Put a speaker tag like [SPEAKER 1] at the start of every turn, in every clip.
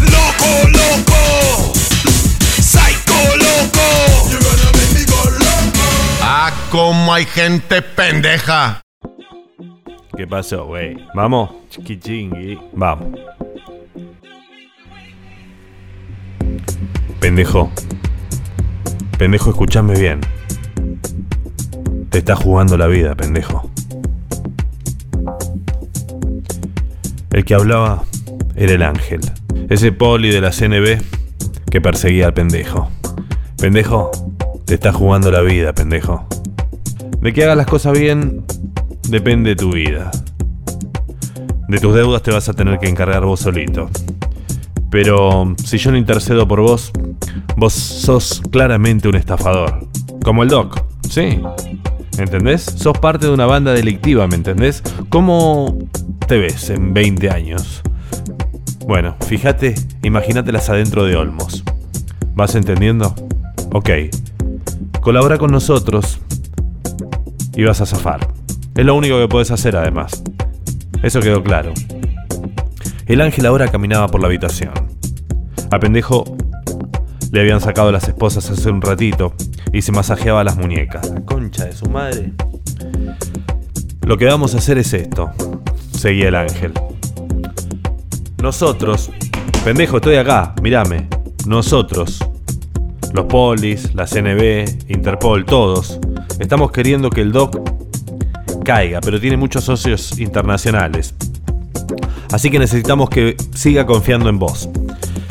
[SPEAKER 1] Loco, loco. Psycho, loco.
[SPEAKER 2] Ah, como hay gente pendeja.
[SPEAKER 3] ¿Qué pasó, güey? Vamos, chiquichingui. Vamos. Pendejo. Pendejo, escúchame bien. Te estás jugando la vida, pendejo. El que hablaba era el ángel. Ese poli de la CNB que perseguía al pendejo. Pendejo, te estás jugando la vida, pendejo. De que hagas las cosas bien, depende de tu vida. De tus deudas te vas a tener que encargar vos solito. Pero si yo no intercedo por vos, vos sos claramente un estafador. Como el Doc, ¿sí? ¿Entendés? Sos parte de una banda delictiva, ¿me entendés? ¿Cómo te ves en 20 años? Bueno, fíjate, imagínatelas adentro de Olmos. ¿Vas entendiendo? Ok. Colabora con nosotros y vas a zafar. Es lo único que puedes hacer además. Eso quedó claro. El ángel ahora caminaba por la habitación. A pendejo le habían sacado las esposas hace un ratito y se masajeaba las muñecas. La concha de su madre. Lo que vamos a hacer es esto, seguía el ángel. Nosotros, pendejo, estoy acá, mírame. Nosotros, los polis, la CNB, Interpol, todos, estamos queriendo que el Doc caiga, pero tiene muchos socios internacionales. Así que necesitamos que siga confiando en vos.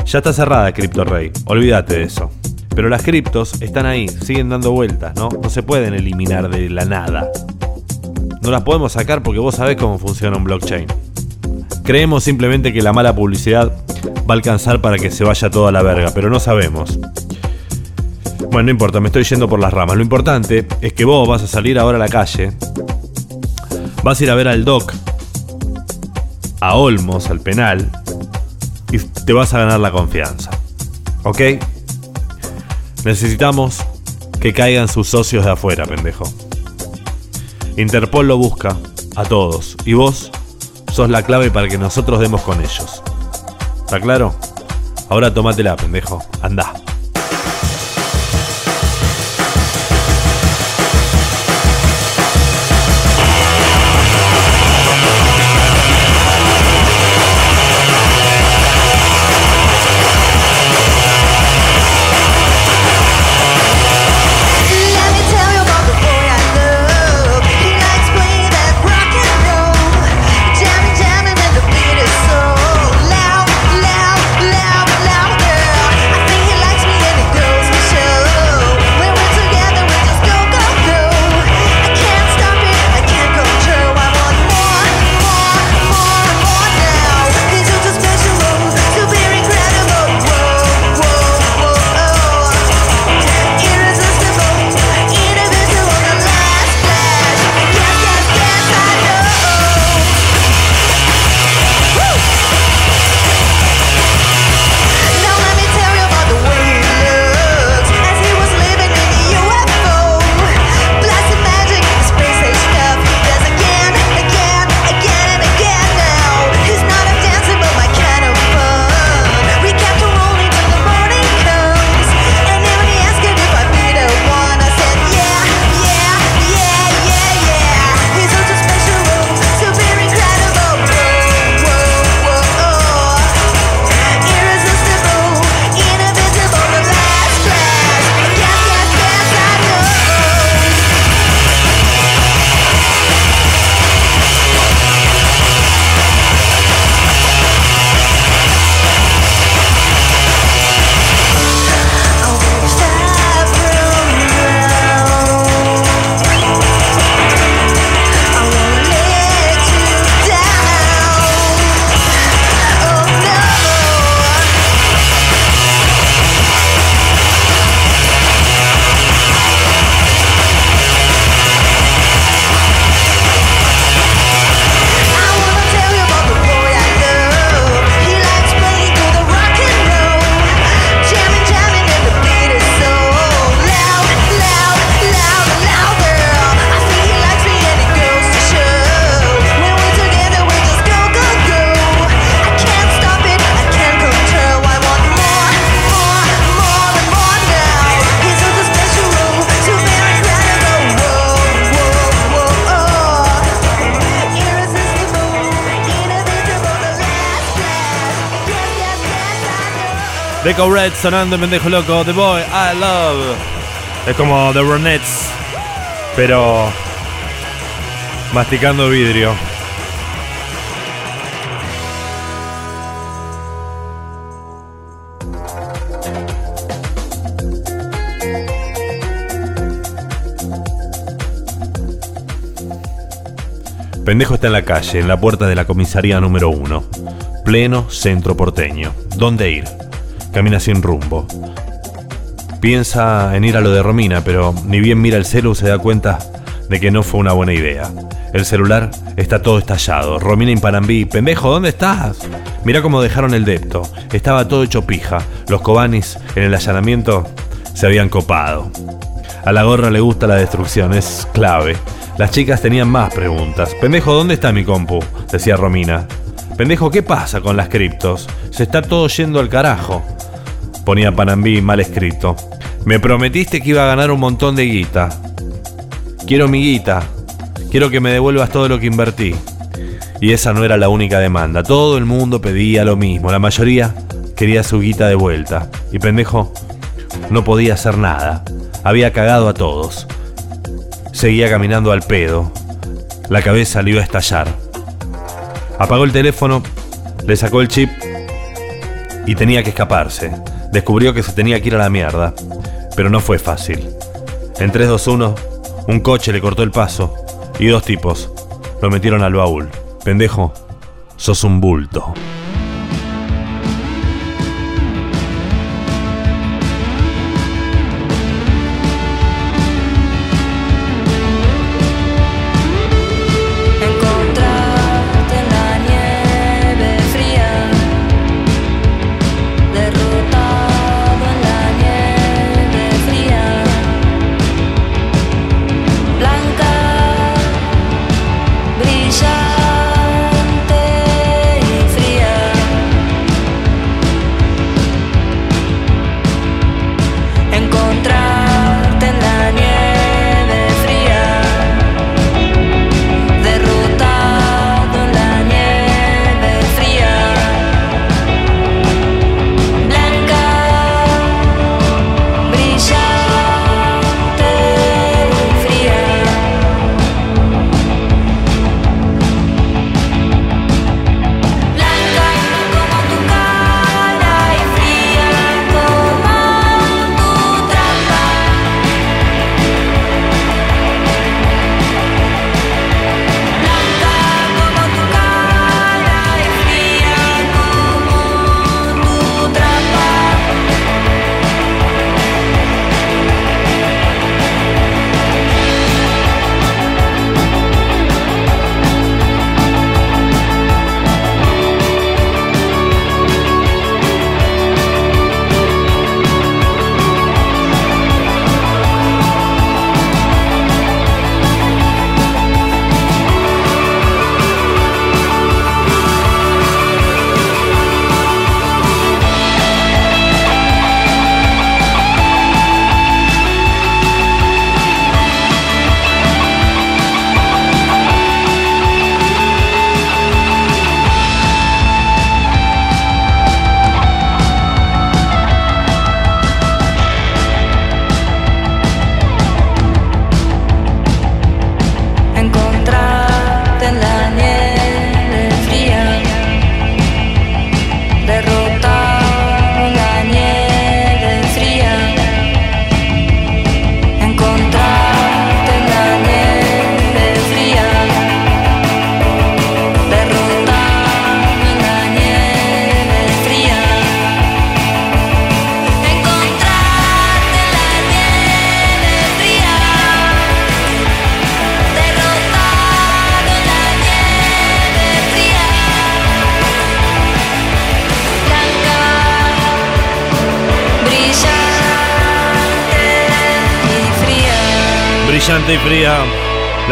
[SPEAKER 3] Ya está cerrada Crypto Rey, olvídate de eso. Pero las criptos están ahí, siguen dando vueltas, ¿no? No se pueden eliminar de la nada. No las podemos sacar porque vos sabés cómo funciona un blockchain. Creemos simplemente que la mala publicidad va a alcanzar para que se vaya toda la verga, pero no sabemos. Bueno, no importa, me estoy yendo por las ramas. Lo importante es que vos vas a salir ahora a la calle, vas a ir a ver al Doc, a Olmos, al penal, y te vas a ganar la confianza. ¿Ok? Necesitamos que caigan sus socios de afuera, pendejo. Interpol lo busca a todos y vos sos la clave para que nosotros demos con ellos. ¿Está claro? Ahora tómatela, pendejo. Anda. Deco Red sonando en pendejo loco. The Boy I Love. Es como The Ronettes. Pero. Masticando vidrio. Pendejo está en la calle, en la puerta de la comisaría número uno. Pleno centro porteño. ¿Dónde ir? Camina sin rumbo. Piensa en ir a lo de Romina, pero ni bien mira el celu se da cuenta de que no fue una buena idea. El celular está todo estallado. Romina y Panambí, pendejo, ¿dónde estás? Mira cómo dejaron el depto. Estaba todo hecho pija. Los cobanis en el allanamiento se habían copado. A la gorra le gusta la destrucción, es clave. Las chicas tenían más preguntas. Pendejo, ¿dónde está mi compu? Decía Romina. Pendejo, ¿qué pasa con las criptos? Se está todo yendo al carajo. Ponía Panambí mal escrito. Me prometiste que iba a ganar un montón de guita. Quiero mi guita. Quiero que me devuelvas todo lo que invertí. Y esa no era la única demanda. Todo el mundo pedía lo mismo. La mayoría quería su guita de vuelta. Y pendejo, no podía hacer nada. Había cagado a todos. Seguía caminando al pedo. La cabeza le iba a estallar. Apagó el teléfono, le sacó el chip y tenía que escaparse. Descubrió que se tenía que ir a la mierda. Pero no fue fácil. En 3-2-1, un coche le cortó el paso y dos tipos lo metieron al baúl. Pendejo, sos un bulto.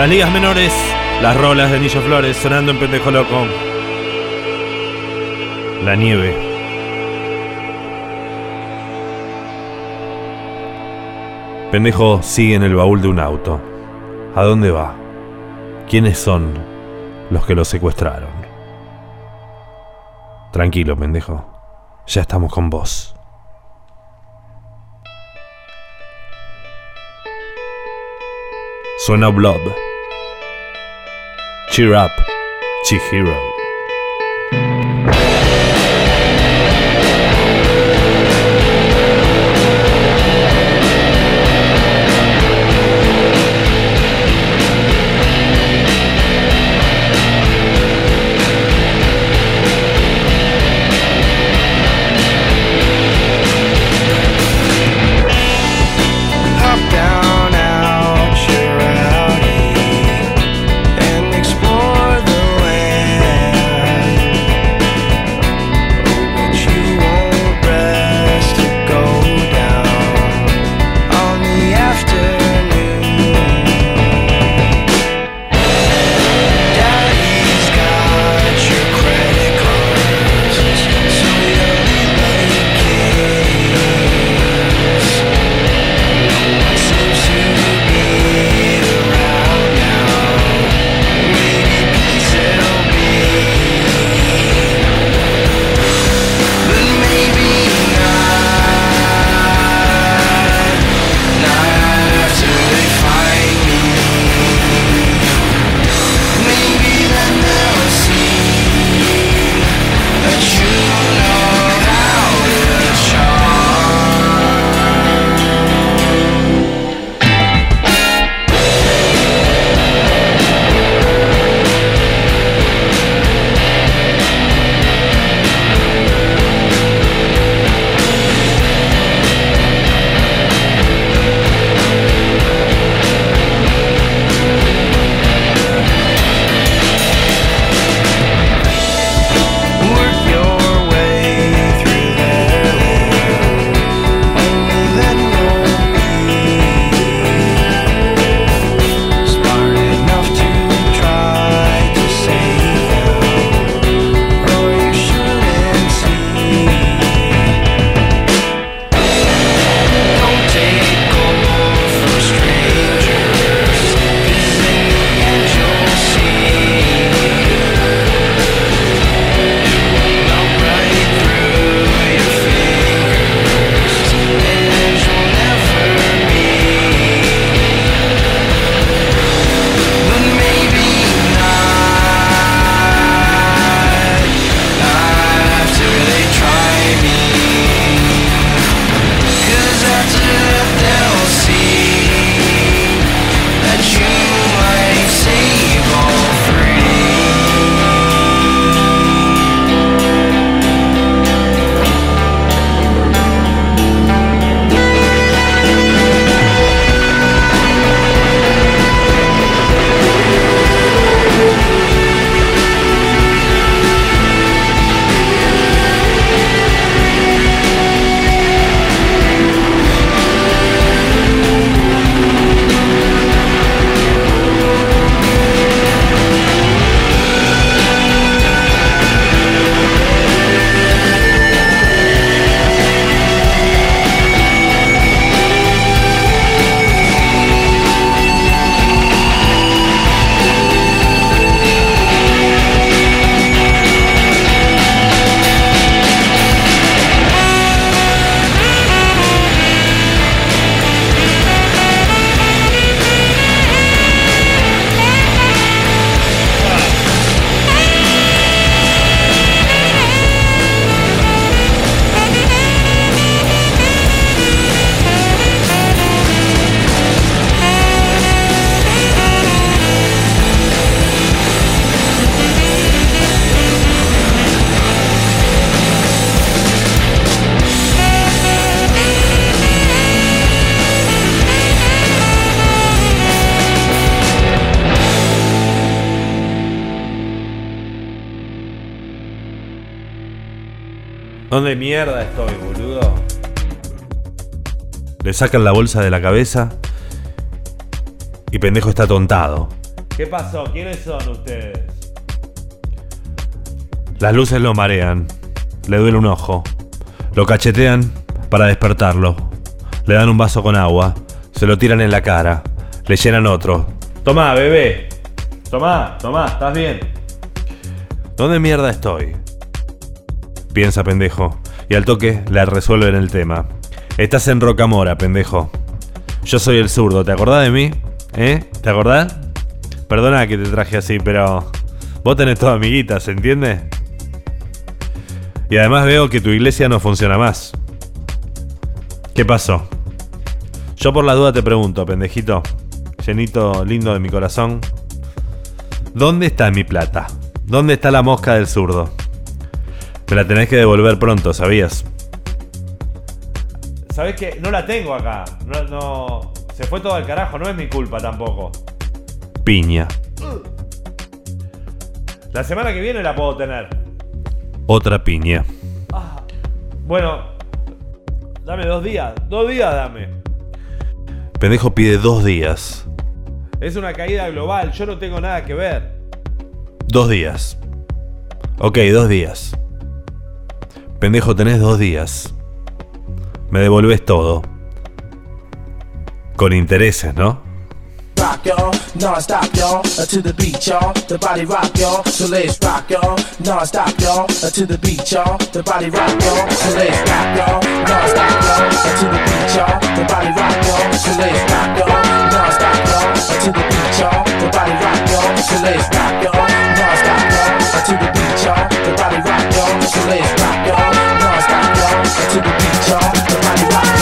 [SPEAKER 3] las ligas menores, las rolas de Anillo Flores sonando en Pendejo Loco. La nieve. Pendejo sigue en el baúl de un auto. ¿A dónde va? ¿Quiénes son los que lo secuestraron? Tranquilo, pendejo. Ya estamos con vos.
[SPEAKER 4] Suena Blob. Cheer up, Chihiro. de mierda estoy, boludo. Le sacan la bolsa de la cabeza y pendejo está tontado. ¿Qué pasó? ¿Quiénes son ustedes? Las luces lo marean. Le duele un ojo. Lo cachetean para despertarlo. Le dan un vaso con agua. Se lo tiran en la cara. Le llenan otro. Tomá, bebé. Tomá, tomá, estás bien. ¿Dónde mierda estoy? Piensa pendejo. Y al toque la resuelven el tema. Estás en Rocamora, pendejo. Yo soy el zurdo, ¿te acordás de mí?
[SPEAKER 3] ¿Eh? ¿Te acordás? Perdona que te traje así, pero. Vos tenés toda amiguita, ¿se entiende? Y además veo que tu iglesia no funciona más. ¿Qué pasó? Yo por la duda te pregunto, pendejito, llenito lindo de mi corazón, ¿dónde está mi plata? ¿Dónde está la mosca del zurdo? Me la tenés que devolver pronto, ¿sabías? ¿Sabés que No la tengo acá. No, no. Se fue todo al carajo, no es mi culpa tampoco. Piña. La semana que viene la puedo tener. Otra piña. Bueno, dame dos días. Dos días dame. Pendejo pide dos días. Es una caída global, yo no tengo nada que ver. Dos días. Ok, dos días. Pendejo, tenés dos días. Me devolves todo. Con intereses, ¿no?
[SPEAKER 5] rock y'all, the body rock y'all, so let's rock y'all, non-stop y'all, to the beat y'all, the body rock y'all, so let's rock y'all, non-stop y'all, to the beat y'all, the body rock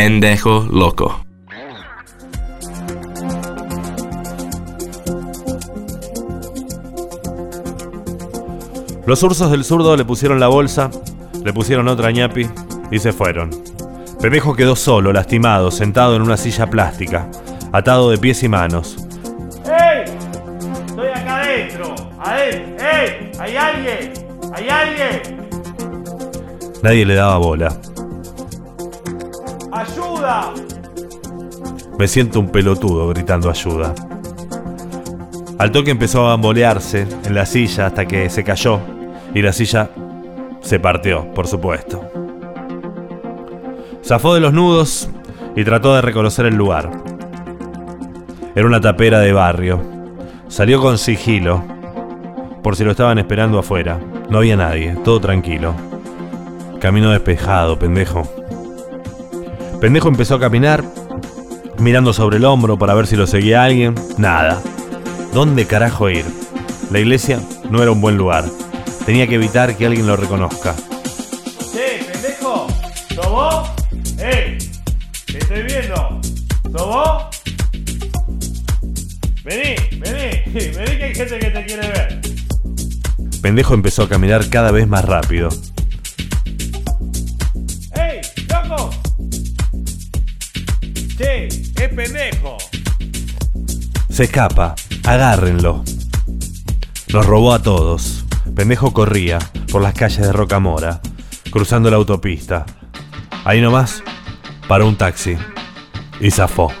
[SPEAKER 6] Pendejo loco.
[SPEAKER 3] Los ursos del zurdo le pusieron la bolsa, le pusieron otra ñapi y se fueron. Pendejo quedó solo, lastimado, sentado en una silla plástica, atado de pies y manos. ¡Ey! ¡Estoy acá adentro! ¡Adentro! ¡Ey! ¿Hay alguien? ¿Hay alguien? Nadie le daba bola. Me siento un pelotudo gritando ayuda. Al toque empezó a bambolearse en la silla hasta que se cayó y la silla se partió, por supuesto. Zafó de los nudos y trató de reconocer el lugar. Era una tapera de barrio. Salió con sigilo, por si lo estaban esperando afuera. No había nadie, todo tranquilo. Camino despejado, pendejo. Pendejo empezó a caminar, mirando sobre el hombro para ver si lo seguía alguien. Nada. ¿Dónde carajo ir? La iglesia no era un buen lugar. Tenía que evitar que alguien lo reconozca.
[SPEAKER 7] Che, pendejo, ¿sos vos? ¡Ey! ¡Te estoy viendo! ¿Sos vos? Vení, vení, vení que hay gente que te quiere ver.
[SPEAKER 3] Pendejo empezó a caminar cada vez más rápido. Se escapa, agárrenlo. Nos robó a todos. Pendejo corría por las calles de Rocamora, cruzando la autopista. Ahí nomás, paró un taxi y zafó.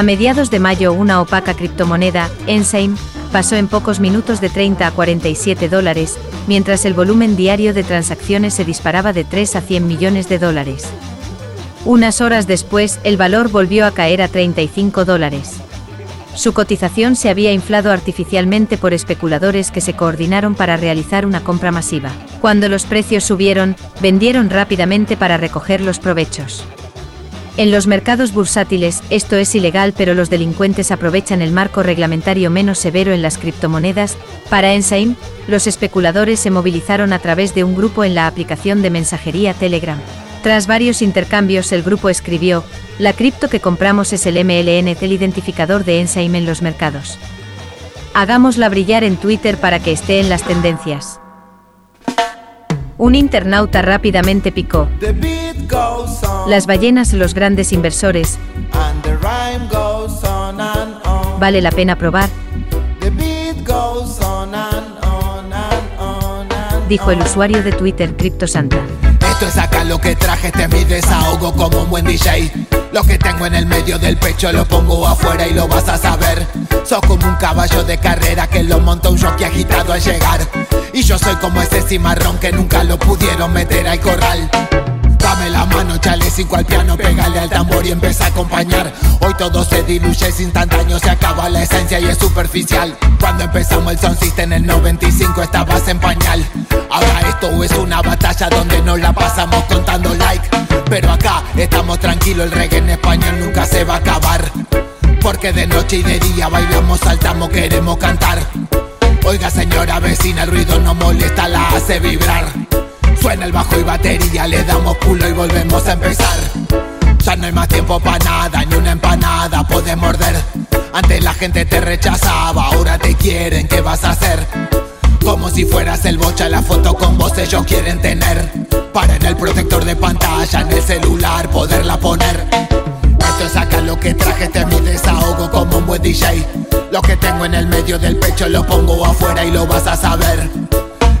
[SPEAKER 8] A mediados de mayo una opaca criptomoneda, Ensign, pasó en pocos minutos de 30 a 47 dólares, mientras el volumen diario de transacciones se disparaba de 3 a 100 millones de dólares. Unas horas después, el valor volvió a caer a 35 dólares. Su cotización se había inflado artificialmente por especuladores que se coordinaron para realizar una compra masiva. Cuando los precios subieron, vendieron rápidamente para recoger los provechos. En los mercados bursátiles, esto es ilegal, pero los delincuentes aprovechan el marco reglamentario menos severo en las criptomonedas. Para Ensign, los especuladores se movilizaron a través de un grupo en la aplicación de mensajería Telegram. Tras varios intercambios, el grupo escribió: La cripto que compramos es el MLN, el identificador de Ensign en los mercados. Hagámosla brillar en Twitter para que esté en las tendencias. Un internauta rápidamente picó. Las ballenas, los grandes inversores, vale la pena probar, dijo el usuario de Twitter CryptoSanta.
[SPEAKER 1] Esto es acá lo que traje, este es mi desahogo como un buen DJ. Lo que tengo en el medio del pecho lo pongo afuera y lo vas a saber. Sos como un caballo de carrera que lo monta un jockey agitado al llegar. Y yo soy como ese cimarrón que nunca lo pudieron meter al corral. Dame la mano, chale cinco al piano, pégale al tambor y empieza a acompañar. Hoy todo se diluye, es instantáneo, se acaba la esencia y es superficial. Cuando empezamos el Sound System en el 95 estabas en pañal. Ahora esto es una batalla donde nos la pasamos contando like. Pero acá estamos tranquilos, el reggae en español nunca se va a acabar. Porque de noche y de día bailamos, saltamos, queremos cantar. Oiga señora vecina, el ruido no molesta, la hace vibrar. Suena el bajo y batería, le damos culo y volvemos a empezar. Ya no hay más tiempo para nada, ni una empanada puede morder. Antes la gente te rechazaba, ahora te quieren, ¿qué vas a hacer? Como si fueras el bocha, la foto con vos ellos quieren tener. Para en el protector de pantalla, en el celular, poderla poner. Esto es acá lo que traje, este es mi desahogo como un buen DJ. Lo que tengo en el medio del pecho lo pongo afuera y lo vas a saber.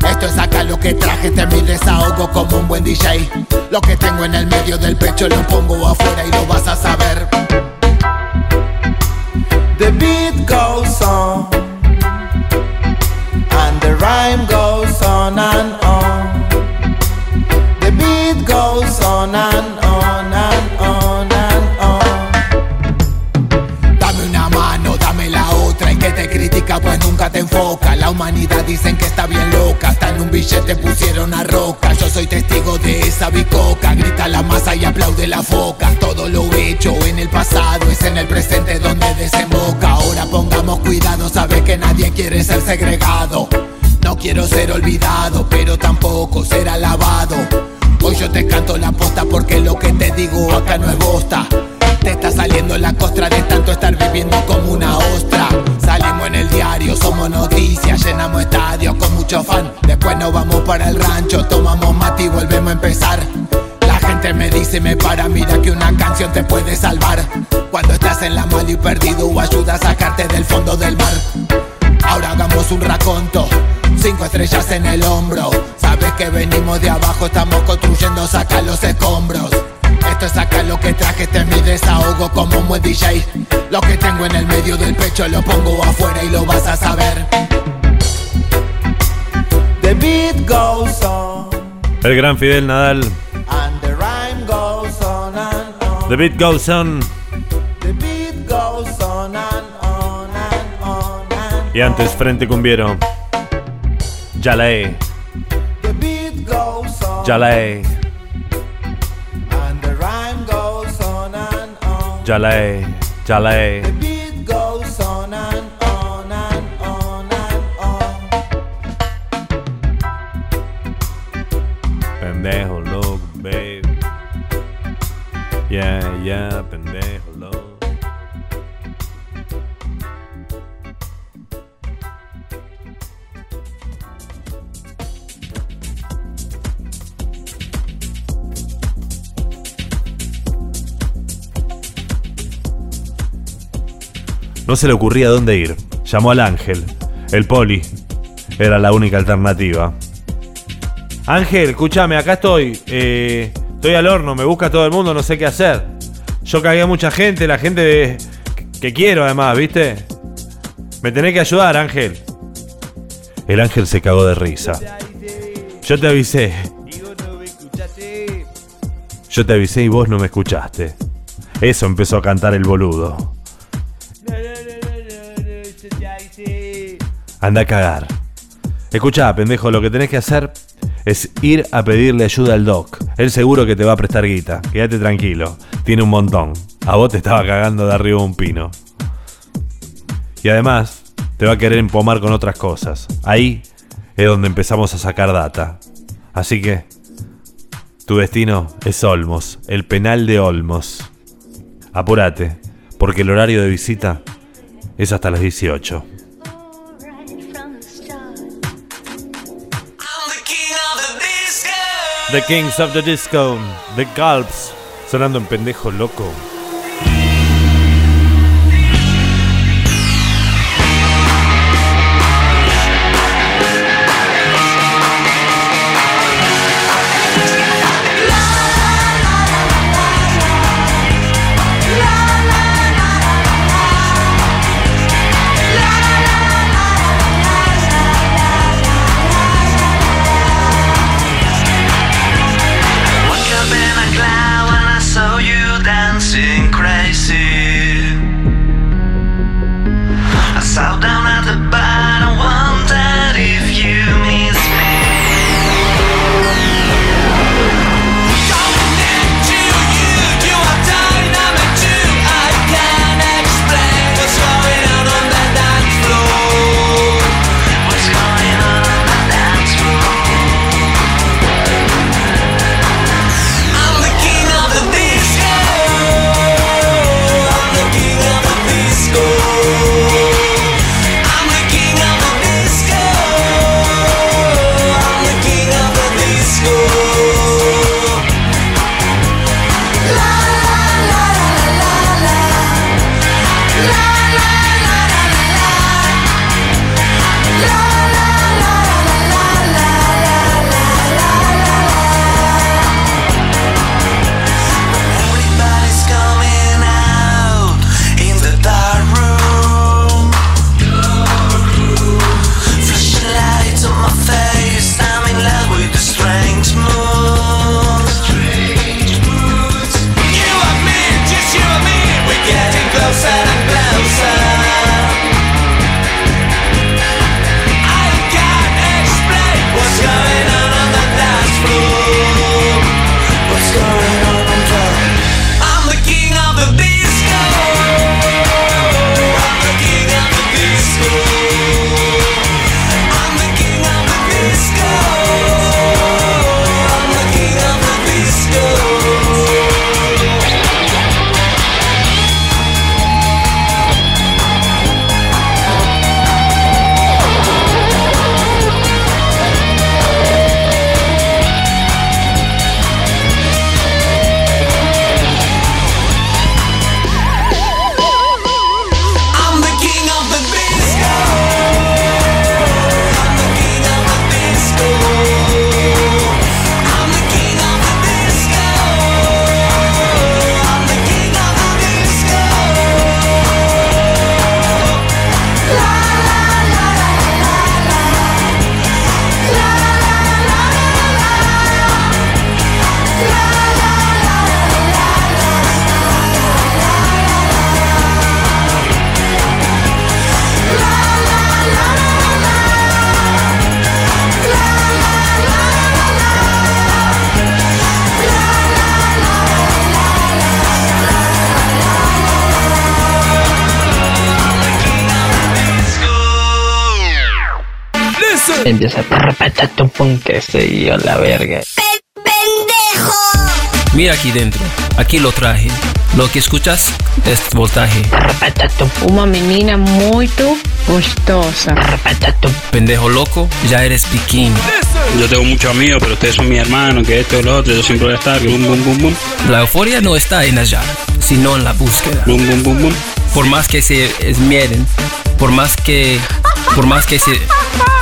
[SPEAKER 1] Esto es acá lo que traje, este es mi desahogo como un buen DJ. Lo que tengo en el medio del pecho lo pongo afuera y lo vas a saber.
[SPEAKER 9] The beat goes on, and the rhyme goes on and on. The beat goes on and on
[SPEAKER 1] te enfoca. La humanidad dicen que está bien loca. Hasta en un billete pusieron a roca. Yo soy testigo de esa bicoca. Grita la masa y aplaude la foca. Todo lo hecho en el pasado es en el presente donde desemboca. Ahora pongamos cuidado, sabes que nadie quiere ser segregado. No quiero ser olvidado, pero tampoco ser alabado. Hoy yo te canto la posta porque lo que te digo acá no es bosta. Te está saliendo la costra de tanto estar viviendo como una llenamos estadios con mucho fan. Después nos vamos para el rancho, tomamos mate y volvemos a empezar. La gente me dice, me para, mira que una canción te puede salvar. Cuando estás en la mal y perdido o ayuda a sacarte del fondo del mar. Ahora hagamos un raconto, cinco estrellas en el hombro. Sabes que venimos de abajo, estamos construyendo, saca los escombros. Esto es acá lo que traje, este es mi desahogo como un buen DJ. Lo que tengo en el medio del pecho lo pongo afuera y lo vas a saber.
[SPEAKER 9] The beat goes on,
[SPEAKER 3] El gran Fidel Nadal.
[SPEAKER 9] and the rhyme goes on and on.
[SPEAKER 3] The beat goes on.
[SPEAKER 9] The beat goes on and on and on and
[SPEAKER 3] Y antes, Frente Cumbiero. Ya la he,
[SPEAKER 9] The beat goes on,
[SPEAKER 3] ya la he,
[SPEAKER 9] and the rhyme goes on and on.
[SPEAKER 3] ya la Yeah, yeah, pendejo. No se le ocurría dónde ir. Llamó al ángel. El poli. Era la única alternativa. Ángel, escúchame, acá estoy. Eh, estoy al horno, me busca todo el mundo, no sé qué hacer. Yo cagué a mucha gente, la gente que quiero además, ¿viste? Me tenés que ayudar, Ángel. El ángel se cagó de risa. Yo te avisé. Yo te avisé y vos no me escuchaste. Eso empezó a cantar el boludo. Anda a cagar. Escuchá, pendejo, lo que tenés que hacer es ir a pedirle ayuda al doc. Él seguro que te va a prestar guita. Quédate tranquilo. Tiene un montón. A vos te estaba cagando de arriba un pino. Y además, te va a querer empomar con otras cosas. Ahí es donde empezamos a sacar data. Así que, tu destino es Olmos, el penal de Olmos. Apúrate, porque el horario de visita es hasta las 18. The Kings of the Disco, The Gulps, sonando en pendejo loco.
[SPEAKER 10] Empieza a pum que soy yo la verga.
[SPEAKER 11] Mira aquí dentro, aquí lo traje. Lo que escuchas es voltaje.
[SPEAKER 12] Una menina muito gostosa.
[SPEAKER 11] Pendejo loco, ya eres bikini.
[SPEAKER 13] Yo tengo muchos amigos, pero ustedes son mi hermano, que esto y lo otro, yo siempre voy a estar, bum, bum, bum, bum.
[SPEAKER 11] La euforia no está en allá, sino en la búsqueda.
[SPEAKER 13] Bum, bum, bum, bum.
[SPEAKER 11] Por más que se esmieren, por más que, por más que se,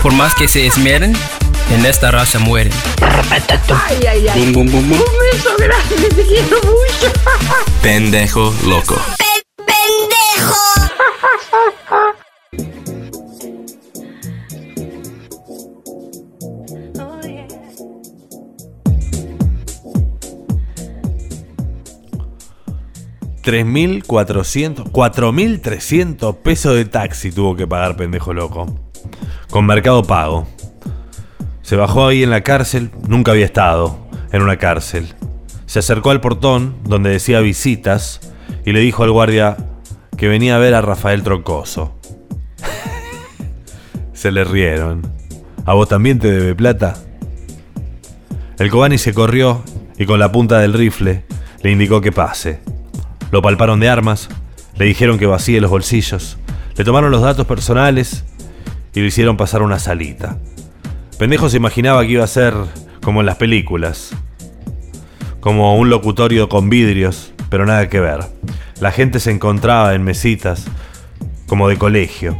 [SPEAKER 11] por más que se esmieren, en esta raza mueren.
[SPEAKER 12] Ay, ay, ay.
[SPEAKER 13] Bum, bum, bum, bum.
[SPEAKER 12] Un beso grande, te quiero mucho.
[SPEAKER 6] Pendejo loco.
[SPEAKER 3] mil 3.400, 4.300 pesos de taxi tuvo que pagar pendejo loco. Con mercado pago. Se bajó ahí en la cárcel, nunca había estado en una cárcel. Se acercó al portón donde decía visitas y le dijo al guardia que venía a ver a Rafael Troncoso. se le rieron. ¿A vos también te debe plata? El Cobani se corrió y con la punta del rifle le indicó que pase. Lo palparon de armas, le dijeron que vacíe los bolsillos, le tomaron los datos personales y lo hicieron pasar una salita. Pendejo se imaginaba que iba a ser como en las películas, como un locutorio con vidrios, pero nada que ver. La gente se encontraba en mesitas, como de colegio.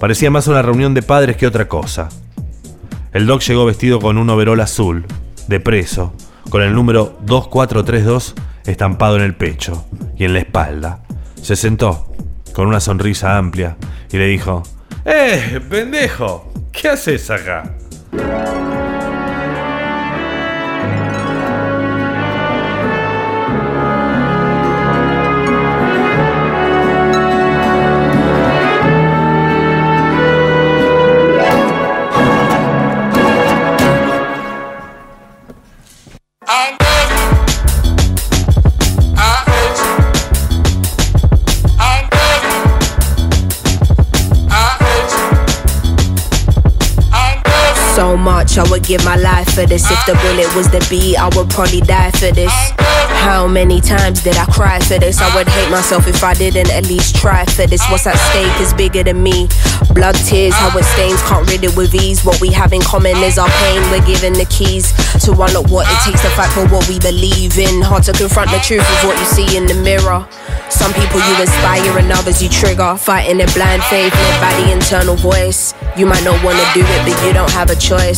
[SPEAKER 3] Parecía más una reunión de padres que otra cosa. El doc llegó vestido con un overol azul, de preso, con el número 2432 estampado en el pecho y en la espalda. Se sentó, con una sonrisa amplia, y le dijo, ¡Eh, pendejo! ¿Qué haces acá?
[SPEAKER 14] Much I would give my life for this. If the bullet was the beat, I would probably die for this. How many times did I cry for this? I would hate myself if I didn't at least try for this. What's at stake is bigger than me. Blood, tears, how it stains, can't rid it with ease. What we have in common is our pain. We're given the keys to unlock what it takes to fight for what we believe in. Hard to confront the truth of what you see in the mirror. Some people you inspire and others you trigger. Fighting in blind faith led by the internal voice. You might not wanna do it, but you don't have a choice.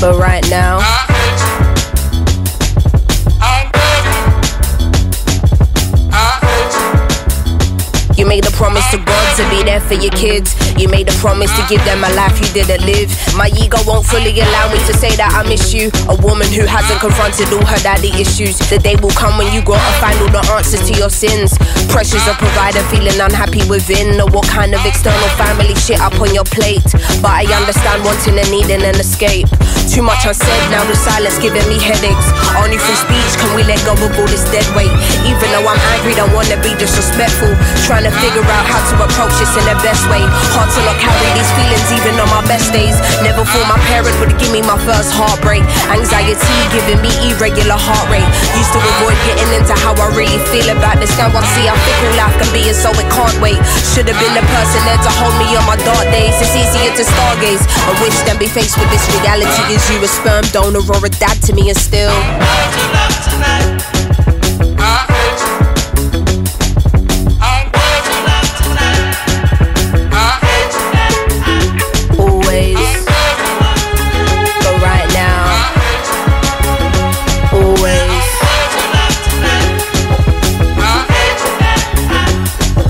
[SPEAKER 14] but right now. You made a promise to God to be there for your kids. You made a promise to give them a life you didn't live. My ego won't fully allow me to say that I miss you. A woman who hasn't confronted all her daddy issues. The day will come when you gotta find all the answers to your sins. Pressures of provider, feeling unhappy within. Or what kind of external family shit up on your plate. But I understand wanting and needing an escape. Too much unsaid, now the silence giving me headaches. Only through speech can we let go of all this dead weight. Even though I'm angry, don't wanna be disrespectful. Trying to figure out how to approach this in the best way. Hard to not carry these feelings even on my best days. Never thought my parents would give me my first heartbreak. Anxiety giving me irregular heart rate. Used to avoid getting into how I really feel about this. Now I see how fickle life can be, and so it can't wait. Should have been the person there to hold me on my dark days. It's easier to stargaze. I wish than be faced with this reality. Is you a sperm donor or a dad to me, and still. Always, but right now, always.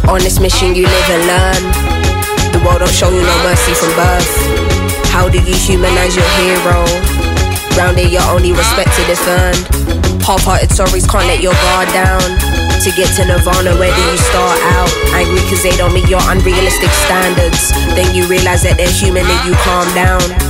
[SPEAKER 14] On this mission, you live and learn. The world, I've shown you no mercy from birth. How do you humanize your hero? Round here, you're only respected if earned. Half-hearted sorries can't let your guard down. To get to Nirvana, where do you start out? Angry cause they don't meet your unrealistic standards. Then you realize that they're human and you calm down.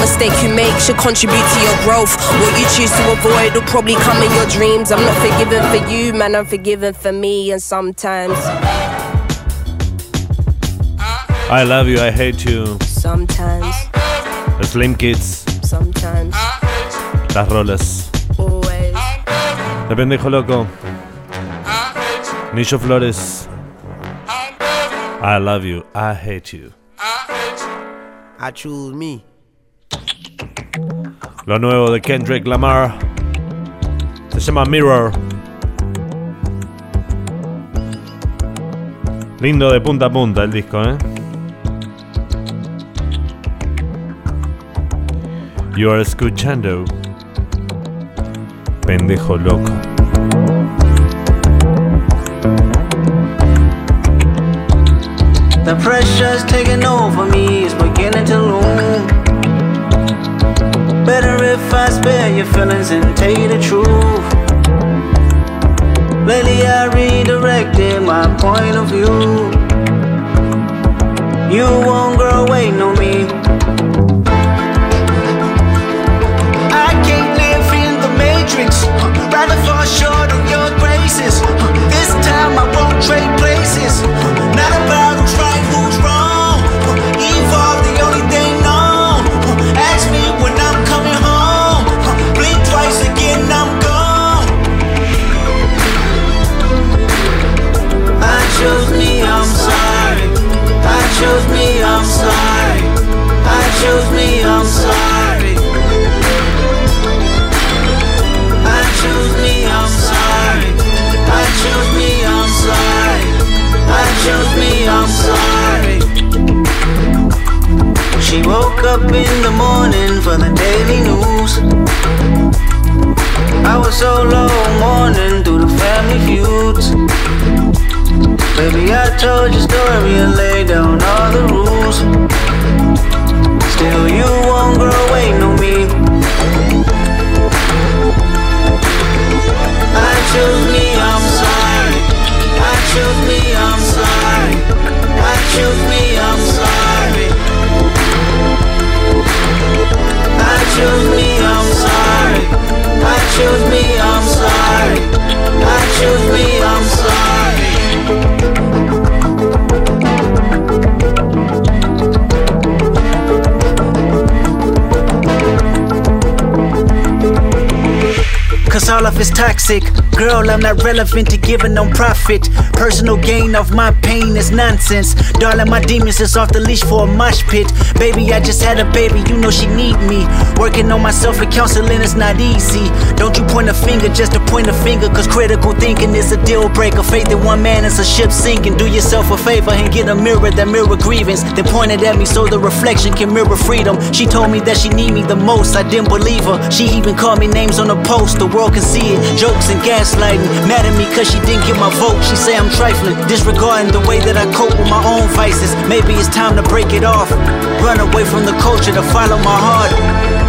[SPEAKER 14] mistake you make should contribute to your growth. What you choose to avoid will probably come in your dreams. I'm not forgiven for you, man, I'm forgiven for me, and sometimes,
[SPEAKER 3] I love you, I hate you.
[SPEAKER 14] sometimes, The
[SPEAKER 3] Slim Kids,
[SPEAKER 14] sometimes,
[SPEAKER 3] las rolas.
[SPEAKER 14] always.
[SPEAKER 3] De pendejo loco. Nicho Flores. I love you, I hate you.
[SPEAKER 15] I choose me.
[SPEAKER 3] Lo nuevo de Kendrick Lamar. Se llama Mirror. Lindo de punta a punta el disco, ¿eh? You are escuchando. Pendejo loco.
[SPEAKER 16] The pressure's taking over me, it's beginning to loom. Better if I spare your feelings and tell you the truth. Lately I redirected my point of view. You won't grow waiting on me. I can't live in the matrix. Rather fall short of your graces. This time I won't trade places. Not about I chose me, I'm sorry. I choose me, I'm sorry. I choose me, I'm sorry. I choose me, I'm sorry. She woke up in the morning for the daily news. I was so low mourning through the family feuds. Baby, I told your story and laid down all the rules. Still, you won't grow waiting on me. I choose me, I'm sorry. I choose me, I'm sorry. I choose me, I'm sorry. I choose me, I'm sorry. I choose me, I'm sorry. I choose me, all of it's toxic. Girl, I'm not relevant to giving no profit. Personal gain of my pain is nonsense. Darling, my demons is off the leash for a mosh pit. Baby, I just had a baby, you know she need me. Working on myself and counseling is not easy. Don't you point a finger just to point a finger, cause critical thinking is a deal breaker. Faith in one man is a ship sinking. Do yourself a favor and get a mirror that mirror grievance. Point it at me so the reflection can mirror freedom. She told me that she need me the most, I didn't believe her. She even called me names on the post, the world can see it. Jokes and gaslighting. Mad at me cause she didn't get my vote. She say I'm trifling, disregarding the way that I cope with my own vices. Maybe it's time to break it off. Run away from the culture to follow my heart.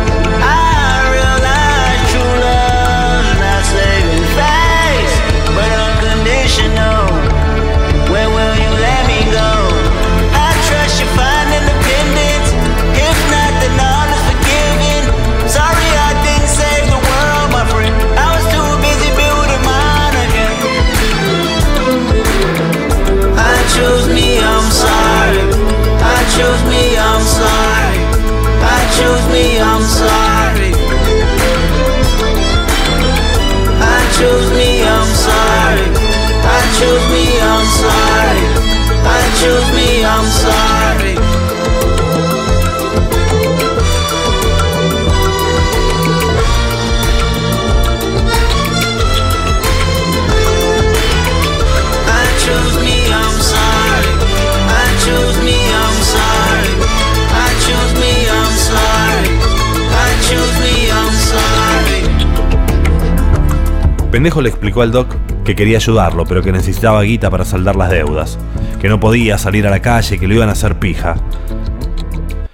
[SPEAKER 3] Pendejo le explicó al Doc que quería ayudarlo, pero que necesitaba guita para saldar las deudas, que no podía salir a la calle, que lo iban a hacer pija.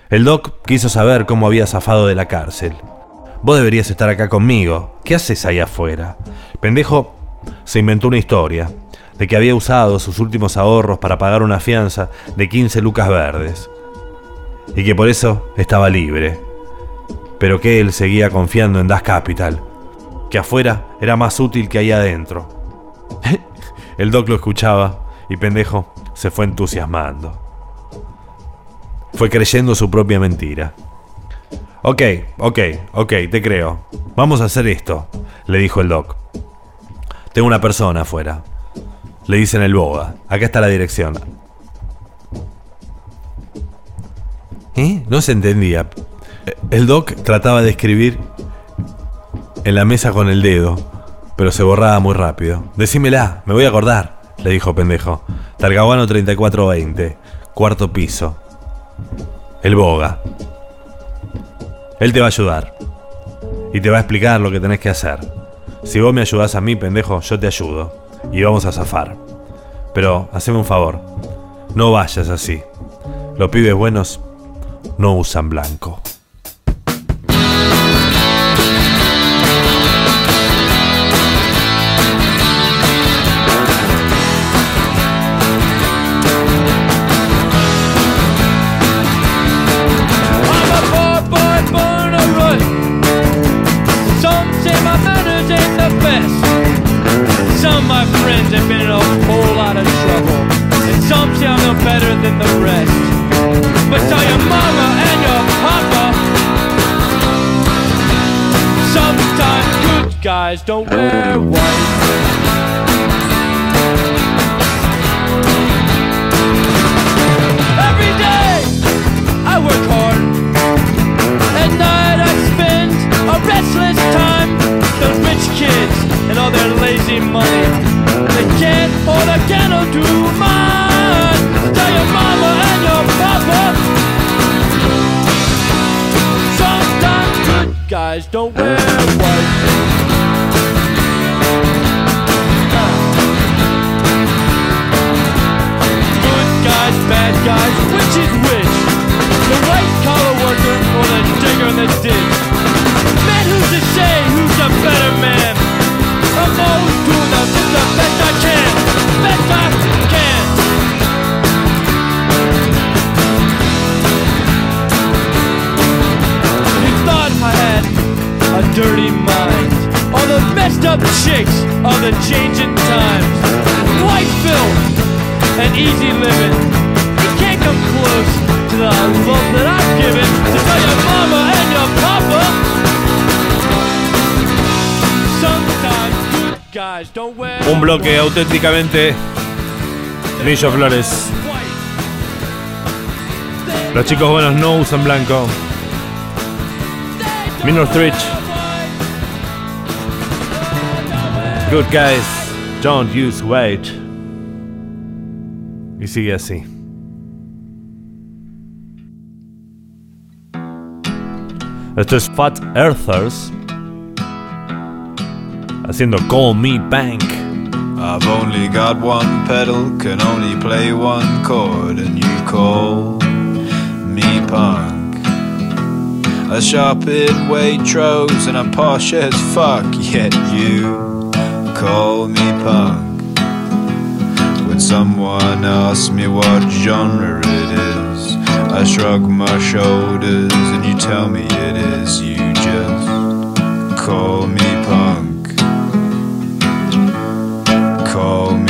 [SPEAKER 3] El Doc quiso saber cómo había zafado de la cárcel. Vos deberías estar acá conmigo. ¿Qué haces ahí afuera? Pendejo se inventó una historia de que había usado sus últimos ahorros para pagar una fianza de 15 lucas verdes. Y que por eso estaba libre. Pero que él seguía confiando en Das Capital. Que afuera era más útil que ahí adentro. El doc lo escuchaba y pendejo se fue entusiasmando. Fue creyendo su propia mentira. Ok, ok, ok, te creo. Vamos a hacer esto, le dijo el doc. Tengo una persona afuera. Le dicen el boga. Acá está la dirección. ¿Eh? No se entendía. El doc trataba de escribir en la mesa con el dedo, pero se borraba muy rápido. Decímela, me voy a acordar, le dijo pendejo. Talcahuano 3420, cuarto piso. El boga. Él te va a ayudar. Y te va a explicar lo que tenés que hacer. Si vos me ayudás a mí, pendejo, yo te ayudo. Y vamos a zafar. Pero haceme un favor. No vayas así. Los pibes buenos no usan blanco.
[SPEAKER 17] Don't
[SPEAKER 3] Un bloque auténticamente Lillo Flores. Los chicos buenos no usan blanco. Minor Rich. Good guys don't use white. Y sigue así. Esto es Fat Earthers haciendo Call Me Bank.
[SPEAKER 18] I've only got one pedal, can only play one chord, and you call me punk. A sharp in Waitrose and I'm posh as fuck, yet you call me punk. When someone asks me what genre it is, I shrug my shoulders and you tell me it is. You just call me punk. Call me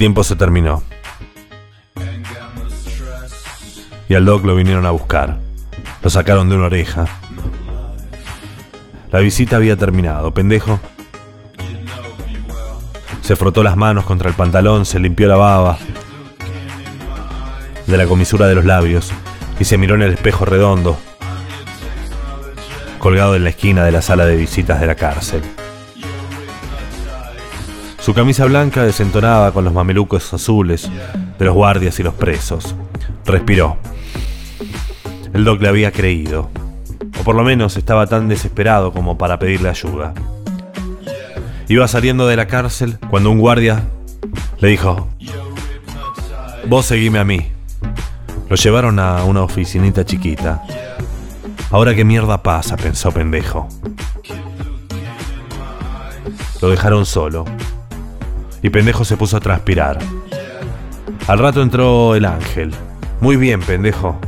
[SPEAKER 4] tiempo se terminó. Y al Doc lo vinieron a buscar. Lo sacaron de una oreja. La visita había terminado. Pendejo se frotó las manos contra el pantalón, se limpió la baba de la comisura de los labios y se miró en el espejo redondo colgado en la esquina de la sala de visitas de la cárcel. Su camisa blanca desentonaba con los mamelucos azules de los guardias y los presos. Respiró. El doc le había creído, o por lo menos estaba tan desesperado como para pedirle ayuda. Iba saliendo de la cárcel cuando un guardia le dijo, vos seguime a mí. Lo llevaron a una oficinita chiquita. Ahora qué mierda pasa, pensó pendejo. Lo dejaron solo. Y pendejo se puso a transpirar. Al rato entró el ángel. Muy bien, pendejo.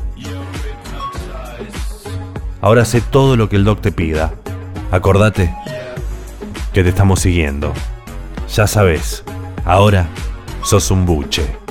[SPEAKER 4] Ahora sé todo lo que el doc te pida. Acordate que te estamos siguiendo. Ya sabes, ahora sos un buche.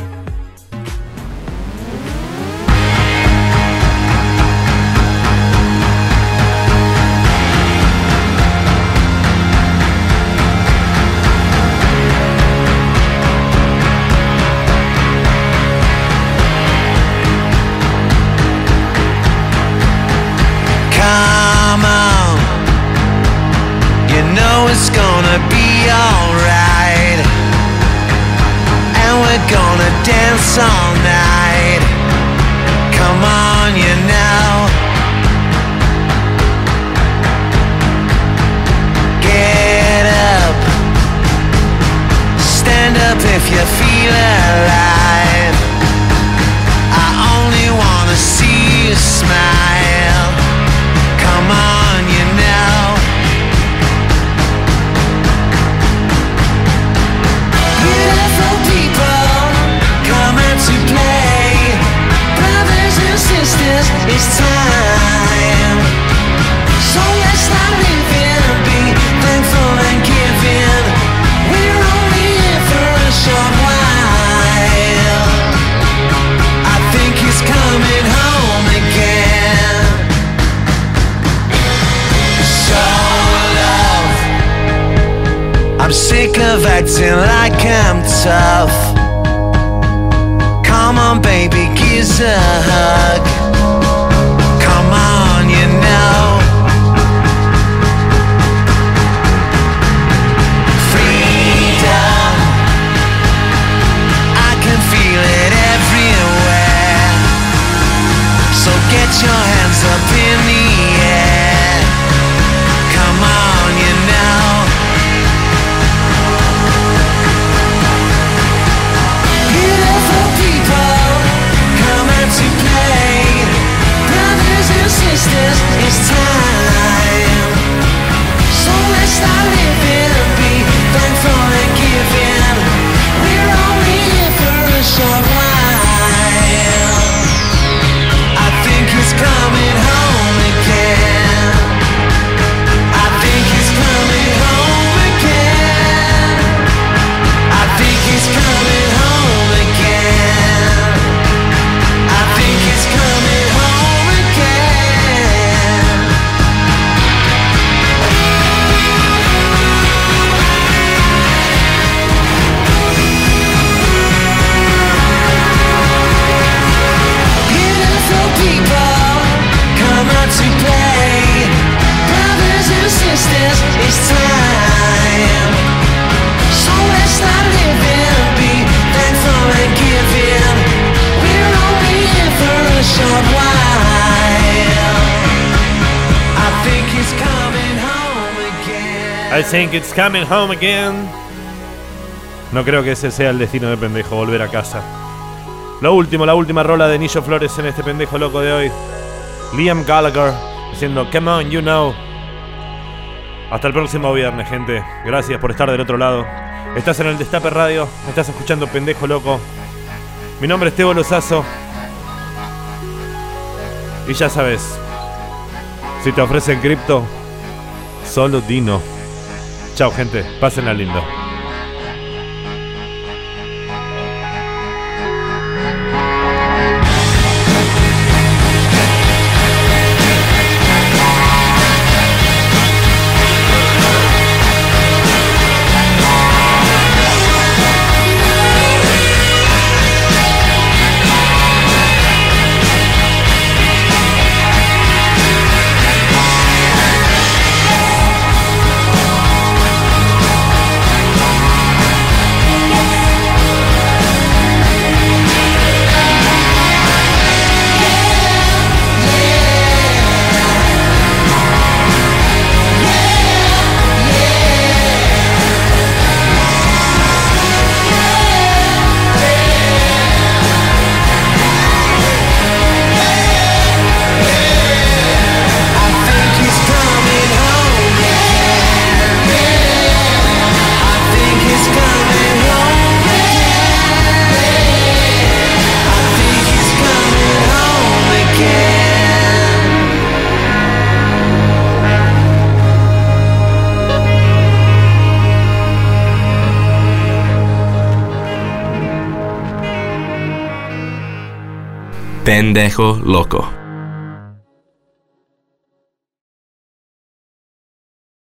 [SPEAKER 3] Coming home again. No creo que ese sea el destino de pendejo, volver a casa. Lo último, la última rola de Nillo Flores en este pendejo loco de hoy. Liam Gallagher diciendo Come on, you know. Hasta el próximo viernes, gente. Gracias por estar del otro lado. Estás en el Destape Radio, estás escuchando Pendejo Loco. Mi nombre es Tebo Lozazo. Y ya sabes, si te ofrecen cripto, solo Dino. Chao, gente. Pásenla lindo.
[SPEAKER 6] Pendejo loco.